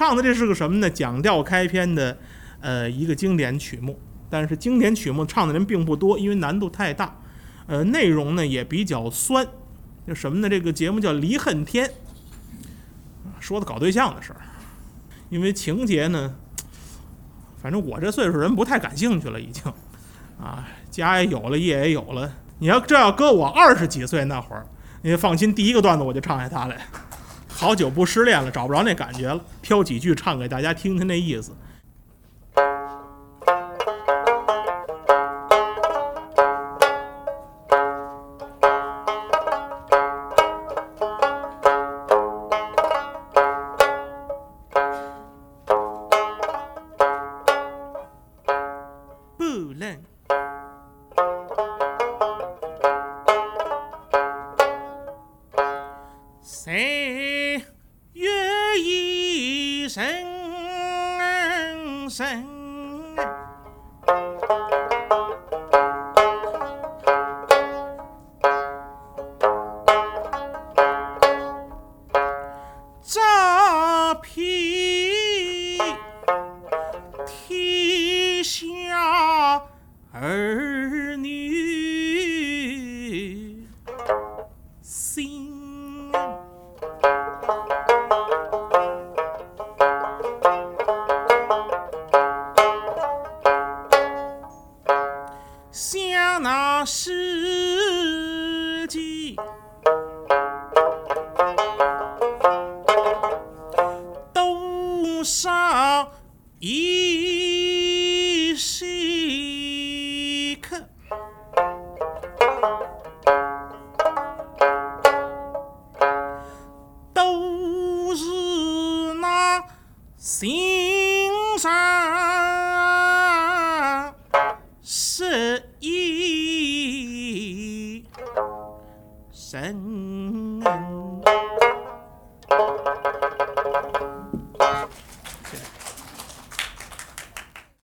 唱的这是个什么呢？讲调开篇的，呃，一个经典曲目。但是经典曲目唱的人并不多，因为难度太大。呃，内容呢也比较酸。就什么呢？这个节目叫《离恨天》，说的搞对象的事儿。因为情节呢，反正我这岁数人不太感兴趣了，已经。啊，家也有了，业也有了。你要这要搁我二十几岁那会儿，你放心，第一个段子我就唱下它来。好久不失恋了，找不着那感觉了，挑几句唱给大家听听那意思。不能。谁意生生？这想那世纪多少一时刻，都是那心上这一生。